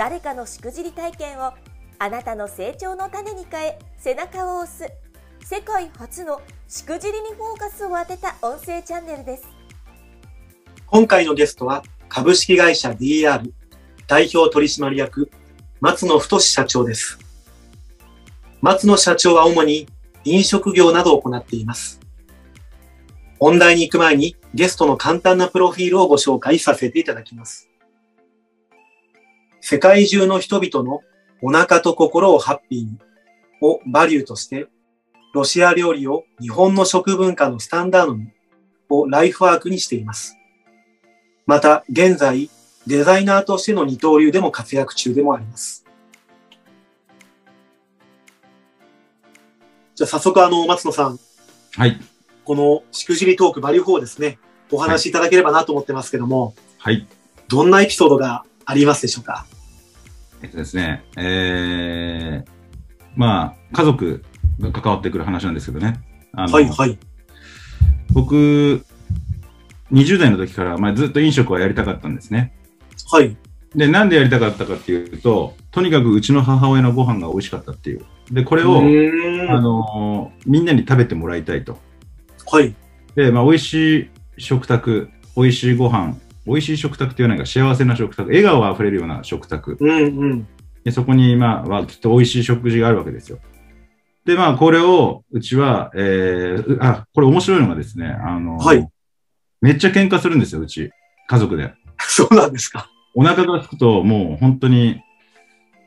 誰かのしくじり体験をあなたの成長の種に変え背中を押す。世界初のしくじりにフォーカスを当てた音声チャンネルです。今回のゲストは株式会社 DR 代表取締役松野太社長です。松野社長は主に飲食業などを行っています。本題に行く前にゲストの簡単なプロフィールをご紹介させていただきます。世界中の人々のお腹と心をハッピーにをバリューとして、ロシア料理を日本の食文化のスタンダードにをライフワークにしています。また、現在、デザイナーとしての二刀流でも活躍中でもあります。じゃあ早速あの、松野さん。はい。このしくじりトークバリュー4ですね、お話しいただければなと思ってますけども。はい。どんなエピソードがありますでしょうか？えっとですね、えー、まあ、家族が関わってくる話なんですけどね。はいはい。僕、20代の時から、まあ、ずっと飲食はやりたかったんですね。はい。で、なんでやりたかったかっていうと、とにかくうちの母親のご飯が美味しかったっていう。で、これを、あのみんなに食べてもらいたいと。はい。で、まあ、美味しい食卓、美味しいご飯、美味しい食卓っていうのが幸せな食卓、笑顔あふれるような食卓。うんうん。でそこに、まあ、はきっと美味しい食事があるわけですよ。で、まあ、これを、うちは、えー、あ、これ面白いのがですね、あの、はい。めっちゃ喧嘩するんですよ、うち。家族で。そうなんですか。お腹が空くと、もう本当に、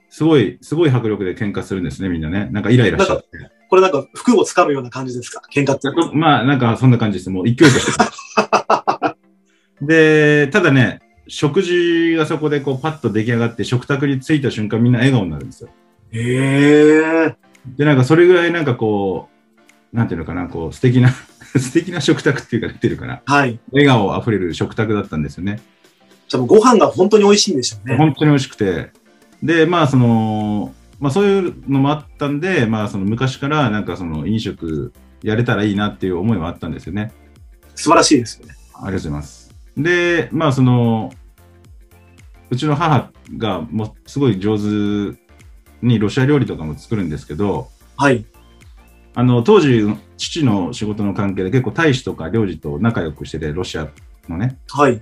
すごい、すごい迫力で喧嘩するんですね、みんなね。なんかイライラしちゃって。これなんか服を掴むような感じですか？喧嘩って。まあ、なんかそんな感じです。もう勢いとして。で、ただね、食事がそこでこうパッと出来上がって食卓に着いた瞬間みんな笑顔になるんですよ。へえ。で、なんかそれぐらいなんかこう、なんていうのかな、こう素敵な 素敵な食卓っていうか出てるかな。はい。笑顔あふれる食卓だったんですよね。じゃあご飯が本当に美味しいんでしょうね。本当に美味しくて。で、まあその、まあそういうのもあったんで、まあその昔からなんかその飲食やれたらいいなっていう思いはあったんですよね。素晴らしいですよね。ありがとうございます。で、まあその、うちの母がもうすごい上手にロシア料理とかも作るんですけど、はい。あの、当時、父の仕事の関係で結構大使とか領事と仲良くしてて、ロシアのね。はい。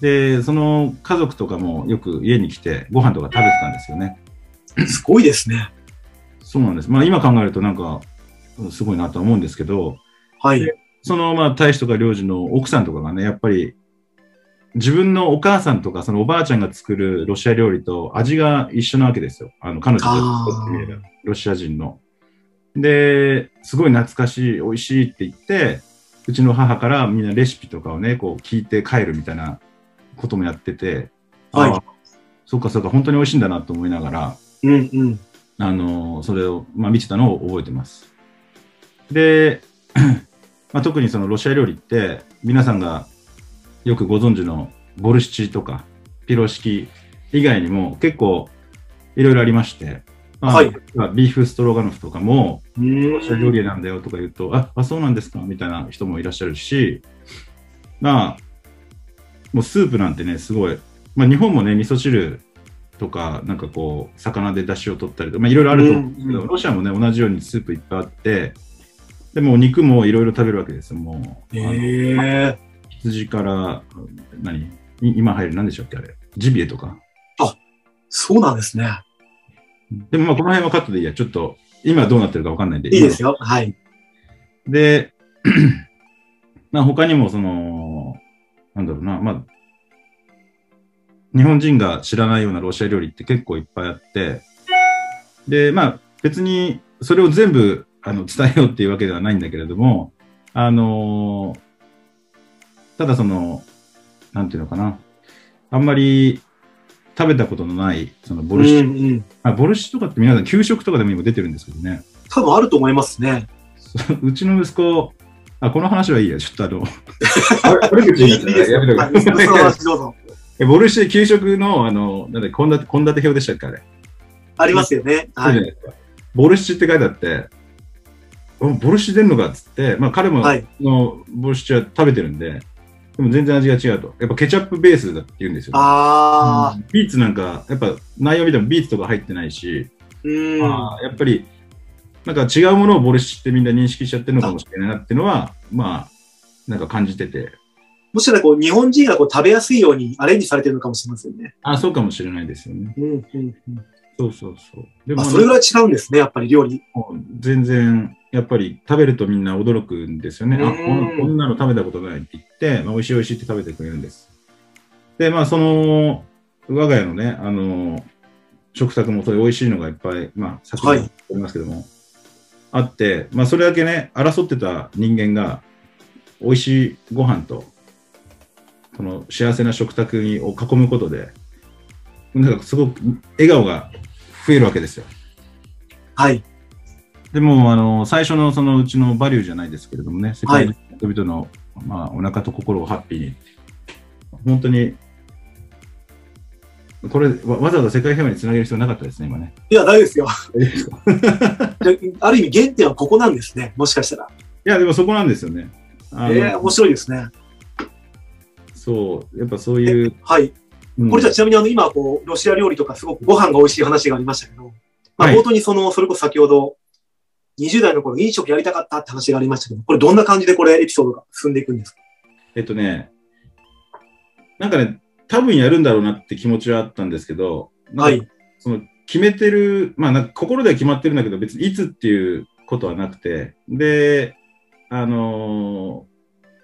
で、その家族とかもよく家に来てご飯とか食べてたんですよね。すごいですね。そうなんです。まあ今考えるとなんか、すごいなと思うんですけど、はい。そのまあ大使とか領事の奥さんとかがね、やっぱり自分のお母さんとか、そのおばあちゃんが作るロシア料理と味が一緒なわけですよ。あの、彼女が作ってみれば、ロシア人の。で、すごい懐かしい、美味しいって言って、うちの母からみんなレシピとかをね、こう聞いて帰るみたいなこともやってて、はい。そっかそっか、本当に美味しいんだなと思いながら、うんうん。あの、それを、まあ、見てたのを覚えてます。で、まあ、特にそのロシア料理って、皆さんがよくご存知のボルシチとかピロ式以外にも結構いろいろありまして、まあ、はい、ビーフストロガノフとかも、ロシア料理なんだよとか言うと、あ、あそうなんですかみたいな人もいらっしゃるし、まあ、もうスープなんてね、すごい、まあ日本もね、味噌汁とか、なんかこう、魚で出汁を取ったりとか、まあいろいろあると思うんですけど、ロシアもね、同じようにスープいっぱいあって、でも肉もいろいろ食べるわけですよ、もう。へ羊から、何？今入る何でしょうっけあれ？ジビエとか？あ、そうなんですね。でもまあこの辺はカットでいいや。ちょっと今どうなってるかわかんないんで。いいですよ。はい。で、まあ他にもその、なんだろうな、まあ、日本人が知らないようなロシア料理って結構いっぱいあって、で、まあ別にそれを全部あの伝えようっていうわけではないんだけれども、あのただその、なんていうのかな、あんまり食べたことのない、そのボルシチ、うんうん。あボルシチとかって皆さん給食とかでも今出てるんですけどね。多分あると思いますね。うちの息子、あ、この話はいいや、ちょっとあの、悪口いいになっちゃうですよ。か？らやめとくはい、その話どうぞ。えボルシチ給食の、あの、なんだ、献立、献立表でしたっけ、あれ？ありますよね。はい。ボルシチって書いてあって、おボルシチ出んのかっつって、まあ彼も、はいのボルシチは食べてるんで、でも全然味が違うと。やっぱケチャップベースだって言うんですよ、あうんビーツなんか、やっぱ内容見てもビーツとか入ってないし、ー。うん。まあ、やっぱり、なんか違うものをボルシチってみんな認識しちゃってるのかもしれないなっていうのは、まあ、なんか感じてて、もしかしたらこう日本人がこう食べやすいようにアレンジされてるのかもしれませんね。あ、そうかもしれないですよね。うんうんうん。そうそうそう。であ、それぐらい違うんですね、やっぱり料理。全然、やっぱり食べるとみんな驚くんですよね。あ、こんなの食べたことないって言って、まあ、美味しい美味しいって食べてくれるんです。で、まあ、その、我が家のね、あの、食卓もそういう美味しいのがいっぱい、まあ、先ほどりますけども、あって、まあ、それだけね、争ってた人間が、美味しいご飯と、その幸せな食卓にを囲むことで、なんかすごく笑顔が増えるわけですよ。はい。でも、あの、最初のそのうちのバリューじゃないですけれどもね、世界の人々の、まあ、お腹と心をハッピーに。本当に、これわ、わざわざ世界平和につなげる必要なかったですね、今ね。いや、大丈夫ですよ。ある意味原点はここなんですね。もしかしたら。いや、でもそこなんですよね。えー、面白いですね。そう、やっぱそういう。はい。うんこれじゃあちなみにあの今こう、ロシア料理とかすごくご飯が美味しい話がありましたけど、まあはい冒頭にその、それこそ先ほど、20代の頃飲食やりたかったって話がありましたけど、これどんな感じでこれエピソードが進んでいくんですか？えっとね、なんかね、多分やるんだろうなって気持ちはあったんですけど、はい。その決めてる、まあなんか心では決まってるんだけど、別にいつっていうことはなくて、で、あのー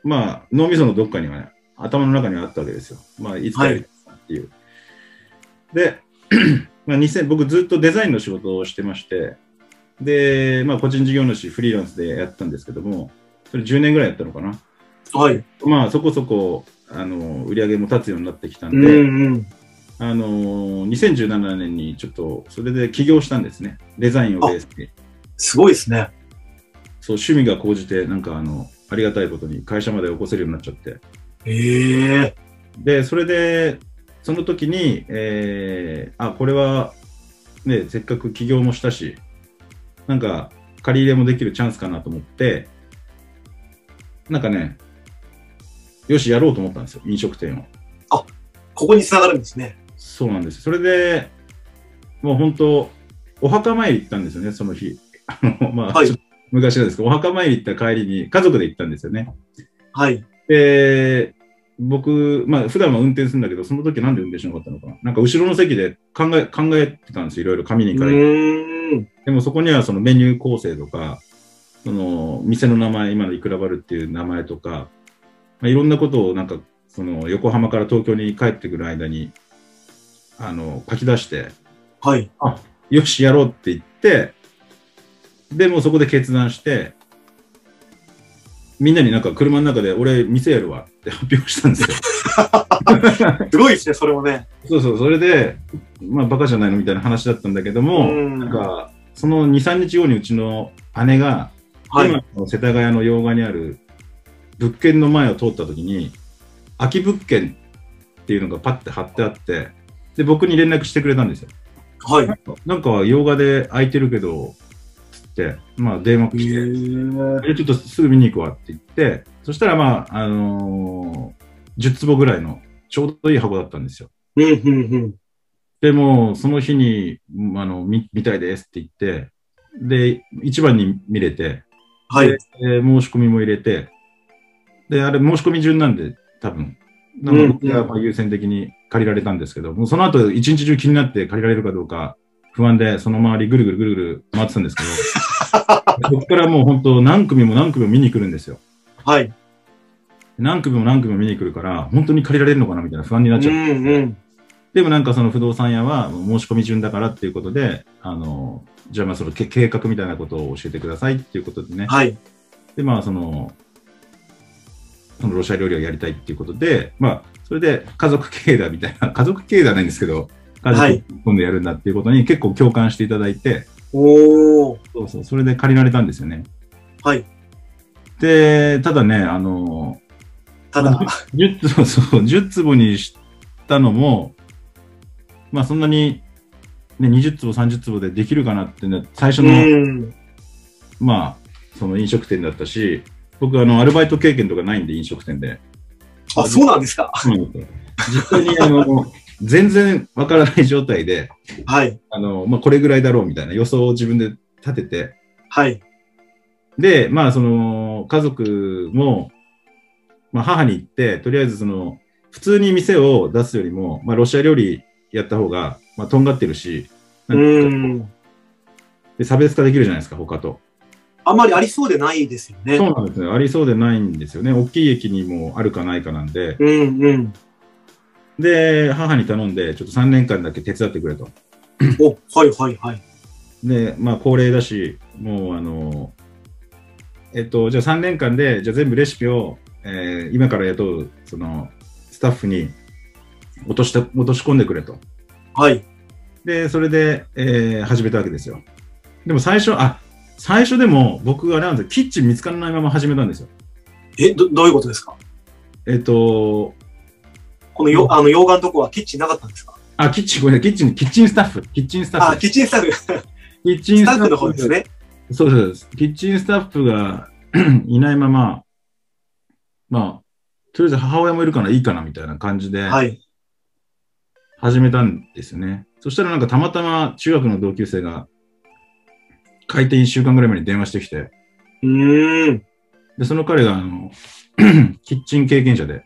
まあ脳みそのどっかにはね、頭の中にはあったわけですよ。まあいつかやりたいなっていう。で、まあ、2000僕ずっとデザインの仕事をしてまして、で、まあ個人事業主、フリーランスでやったんですけども、それ10年ぐらいやったのかな？はい。まあそこそこ、あの売り上げも立つようになってきたんうで、んうん。あのー2017年にちょっとそれで起業したんですね。デザインをベースに。すごいですね。そう、趣味が高じて、なんかあの、ありがたいことに会社まで起こせるようになっちゃって。ええで、それで、その時に、えー、あ、これは、ね、せっかく起業もしたし、なんか、借り入れもできるチャンスかなと思って、なんかね、よし、やろうと思ったんですよ、飲食店を。ここに繋がるんですね。そうなんです。それで、もう本当、お墓参り行ったんですよね、その日。あの、まあ、はい昔なんですけど、お墓参り行った帰りに家族で行ったんですよね。はい。で、僕、まあ、普段は運転するんだけど、その時なんで運転しなかったのかな。なんか後ろの席で考え、考えてたんですよ、いろいろ紙にう書いて。でもそこにはそのメニュー構成とか、その店の名前、今のいくらバルっていう名前とか、まあ、いろんなことをなんか、その横浜から東京に帰ってくる間に、あの、書き出して、はい。よし、やろうって言って、でもうそこで決断して、みんなになんか車の中で俺店やるわって 発表したんですよ。すごいですね、それもね。そうそう、それで、まあバカじゃないのみたいな話だったんだけども、うんなんか、その2、3日後にうちの姉が、はい。今の世田谷の洋画にある物件の前を通った時に、空き物件っていうのがパッて貼ってあって、で、僕に連絡してくれたんですよ。はい。なんか洋画で空いてるけど、つって、まあ電話え来て、ちょっとすぐ見に行くわって言って、そしたらまあ、あのー10坪ぐらいのちょうどいい箱だったんですよ。でも、その日に、うんあの、見、見たいですって言って、で、一番に見れて、はい。で申し込みも入れて、で、あれ申し込み順なんで、多分。なので、うんまあ優先的に借りられたんですけど、もうその後、一日中気になって借りられるかどうか不安で、その周りぐるぐるぐるぐる回ってたんですけど、そこからもう本当何組も何組も見に来るんですよ。はい。何組も何組も見に来るから、本当に借りられるのかなみたいな不安になっうちゃって。ん、うん。でもなんかその不動産屋は申し込み順だからっていうことで、あの、じゃあまあそのけ計画みたいなことを教えてくださいっていうことでね。はい。で、まあその、そのロシア料理をやりたいっていうことで、まあそれで家族経営だみたいな、家族経営ではないんですけど、家族今度やるんだっていうことに結構共感していただいて、おー。そうそう、それで借りられたんですよね。はい。で、ただね、あの、ただ、10坪、そう、10坪にしたのも、まあそんなに、ね、20坪、30坪でできるかなってね、最初うの、ん。まあ、その飲食店だったし、僕、あの、アルバイト経験とかないんで、飲食店で。あ、そうなんですか。実際に、あの、全然わからない状態で、はい。あの、まあ、これぐらいだろうみたいな予想を自分で立てて、はい。で、まあ、その、家族も、まあ、母に言って、とりあえず、その、普通に店を出すよりも、まあ、ロシア料理やった方が、まあ、とんがってるし、うなんかん。で差別化できるじゃないですか、他と。あんまりありそうでないですよね。そうなんですね。ありそうでないんですよね。大きい駅にもあるかないかなんで。うんうん。で、母に頼んで、ちょっと3年間だけ手伝ってくれと。お、はいはいはい。で、まあ、高齢だし、もう、あの、えっと、じゃあ3年間で、じゃあ全部レシピを、えー今から雇う、その、スタッフに落として、落とし込んでくれと。はい。で、それで、えー始めたわけですよ。でも最初、あ、最初でも僕あれなんですよ、キッチン見つからないまま始めたんですよ。え、ど、どういうことですか？えっと、このよ、あの、洋画のとこはキッチンなかったんですか？あ、キッチン、ごめんなさい、キッチン、キッチンスタッフ、キッチンスタッあ、フ。キッチンスタッフ、スキッチンタッフの方ですね。そうそうです。キッチンスタッフが いないまま、まあ、とりあえず母親もいるからいいかなみたいな感じではい。始めたんですよね。そしたらなんかたまたま中学の同級生が開店1週間ぐらい前に電話してきて、うーん。で、その彼があの キッチン経験者で、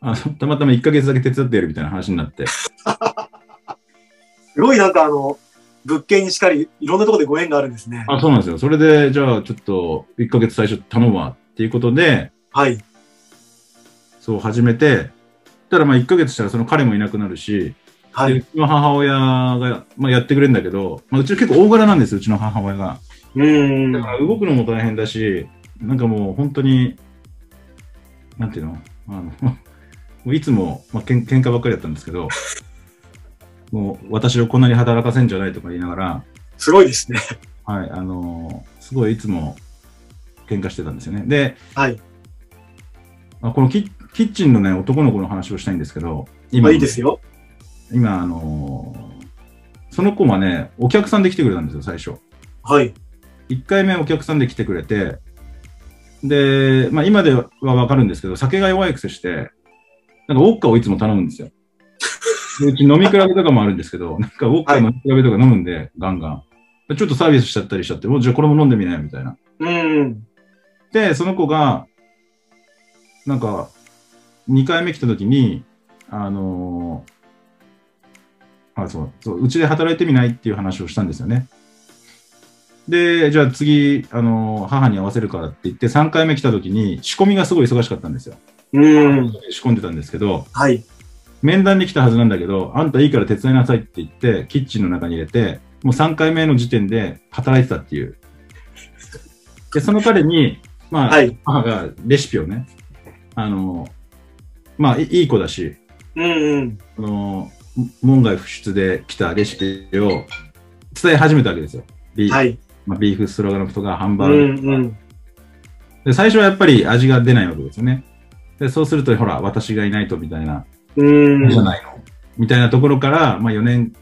あのたまたま1ヶ月だけ手伝ってやるみたいな話になって、すごいなんかあの、物件にしかり、いろんなところでご縁があるんですね。あ、そうなんですよ。それで、じゃあちょっと1ヶ月最初頼むわっていうことで、はい。そう始めて、たらまあ1ヶ月したらその彼もいなくなるし、はい。でうちの母親が、まあ、やってくれるんだけど、まあ、うち結構大柄なんですよ、うちの母親が。うーんだ。から動くのも大変だし、なんかもう本当に、なんていうの？あの もういつも、まあ、けん喧嘩ばっかりだったんですけど、もう私をこんなに働かせんじゃないとか言いながら、すごいですね。はい、あのすごいいつも喧嘩してたんですよね。で、はい。まあ、このキキッチンのね、男の子の話をしたいんですけど、ま今、あいいですよ。今、あのその子はね、お客さんで来てくれたんですよ、最初。はい。1回目お客さんで来てくれて、で、まあ今ではわかるんですけど、酒が弱い癖して、なんかウォッカをいつも頼むんですよ。でうち飲み比べとかもあるんですけど、なんかウォッカの飲み比べとか飲むんで、ガンガン。でちょっとサービスしちゃったりしちゃって、もうじゃあこれも飲んでみなよ、みたいな。うーん。で、その子が、なんか、2回目来た時に、あのーあ、そう、そう、うちで働いてみないっていう話をしたんですよね。で、じゃあ次、あのー母に合わせるからって言って、3回目来た時に、仕込みがすごい忙しかったんですよ。うーん。仕込んでたんですけど、はい。面談に来たはずなんだけど、あんたいいから手伝いなさいって言って、キッチンの中に入れて、もう3回目の時点で働いてたっていう。で、その彼に、まあ、はい。母がレシピをね、あの、まあ、いいい子だし、うんうん。あの、門外不出で来たレシピを伝え始めたわけですよ。ビー,、はい。まあ、ビーフストロガノフとかハンうバーグとか、んうん。で。最初はやっぱり味が出ないわけですよね。でそうすると、ほら、私がいないとみたいな、うーん。じゃないのみたいなところから、まあ、4年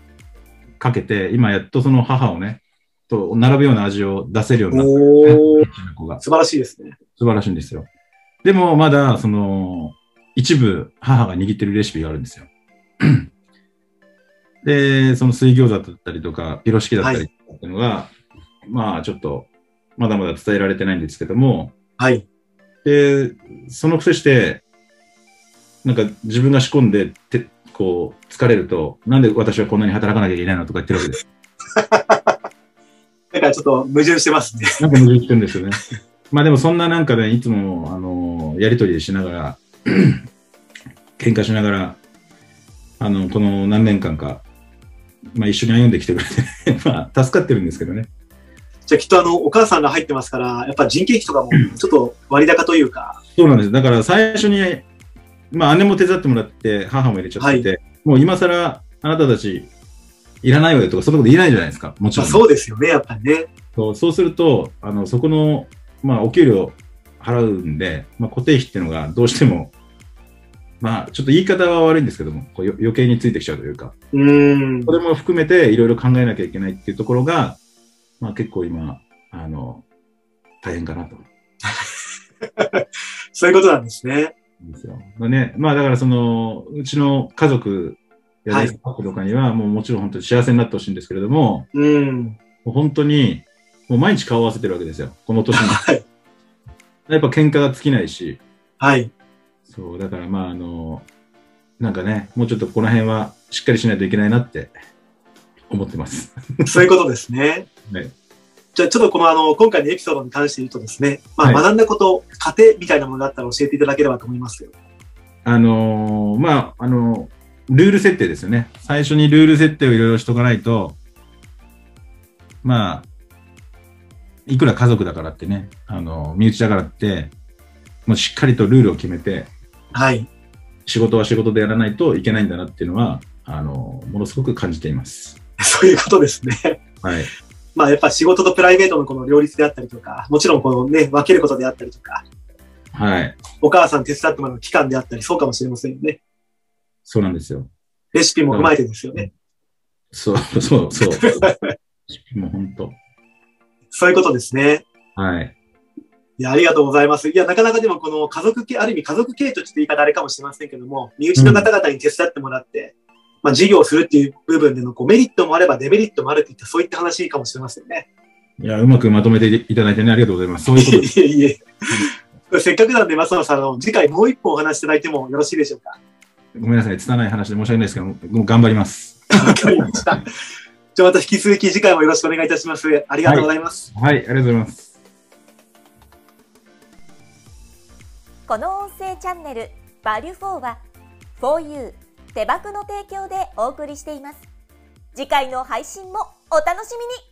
かけて、今やっとその母をね、と並ぶような味を出せるようになったおー。子が。素晴らしいですね。素晴らしいんですよ。でも、まだ、その、一部、母が握ってるレシピがあるんですよ。で、その水餃子だったりとか、ピロシキだったりっていうのが、まあ、ちょっと、まだまだ伝えられてないんですけども、はい。で、そのくせして、なんか自分が仕込んで、てこう、疲れると、なんで私はこんなに働かなきゃいけないのとか言ってるわけです。だからちょっと矛盾してますね。なんか矛盾してるんですよね。まあでもそんななんかね、いつも、あの、やりとりしながら、喧嘩しながら、あの、この何年間か、まあ一緒に歩んできてくれて、まあ助かってるんですけどね。じゃあきっとあの、お母さんが入ってますから、やっぱ人件費とかもちょっと割高というか、そうなんです。だから最初に、まあ姉も手伝ってもらって、母も入れちゃってて、もう今更、あなたたち、いらないわよとか、そんなこと言えないじゃないですか。もちろん。そうですよね、やっぱりね。そうそうすると、あの、そこの、まあ、お給料払うんで、まあ、固定費っていうのがどうしても、まあ、ちょっと言い方は悪いんですけども、こう余計についてきちゃうというか、うん。それも含めていろいろ考えなきゃいけないっていうところが、まあ、結構今、あの、大変かなと。そういうことなんですね。ですよ。まあね、まあだからその、うちの家族やはいスタッフとかには、もうもちろん本当に幸せになってほしいんですけれども、うん。もう本当に、もう毎日顔を合わせてるわけですよ。この年に。はい。やっぱ喧嘩が尽きないし、はい。そう、だからまああの、なんかね、もうちょっとこの辺はしっかりしないといけないなって思ってます。そういうことですね。はいじゃあ、ちょっとこのあの、今回のエピソードに関して言うとですね、まあ、はい学んだこと、過程みたいなものがあったら教えていただければと思いますけど。あのーまあ、あのルール設定ですよね。最初にルール設定をいろいろしとかないと、まあ、いくら家族だからってね、あの身内だからって、もうしっかりとルールを決めて、はい。仕事は仕事でやらないといけないんだなっていうのは、あのものすごく感じています。そういうことですね。はい。まあ、やっぱ仕事とプライベートのこの両立であったりとか、もちろんこのね、分けることであったりとか、はい。お母さん手伝ってもらう期間であったり、そうかもしれませんよね。そうなんですよ。レシピも踏まえてですよね。そう、そう、そう。もう本当。そういうことですね。はい。いや、ありがとうございます。いや、なかなかでもこの家族系、ある意味家族系とちょっと言い方あれかもしれませんけども、身内の方々に手伝ってもらって、まあ、事業をするっていう部分でのこうメリットもあればデメリットもあるっていった、そういった話かもしれませんね。いや、うまくまとめていただいてね、ありがとうございます。そういうことです。いえいえ。せっかくなんで、松野さん、あの次回もう一本お話しいただいてもよろしいでしょうか？ごめんなさい、拙い話で申し訳ないですけど、もう頑張ります。わかりました。じゃあまた引き続き次回もよろしくお願いいたします。ありがとうございます。はい、ありがとうございます。この音声チャンネル「バリュフォーは 4U 手箱の提供でお送りしています次回の配信もお楽しみに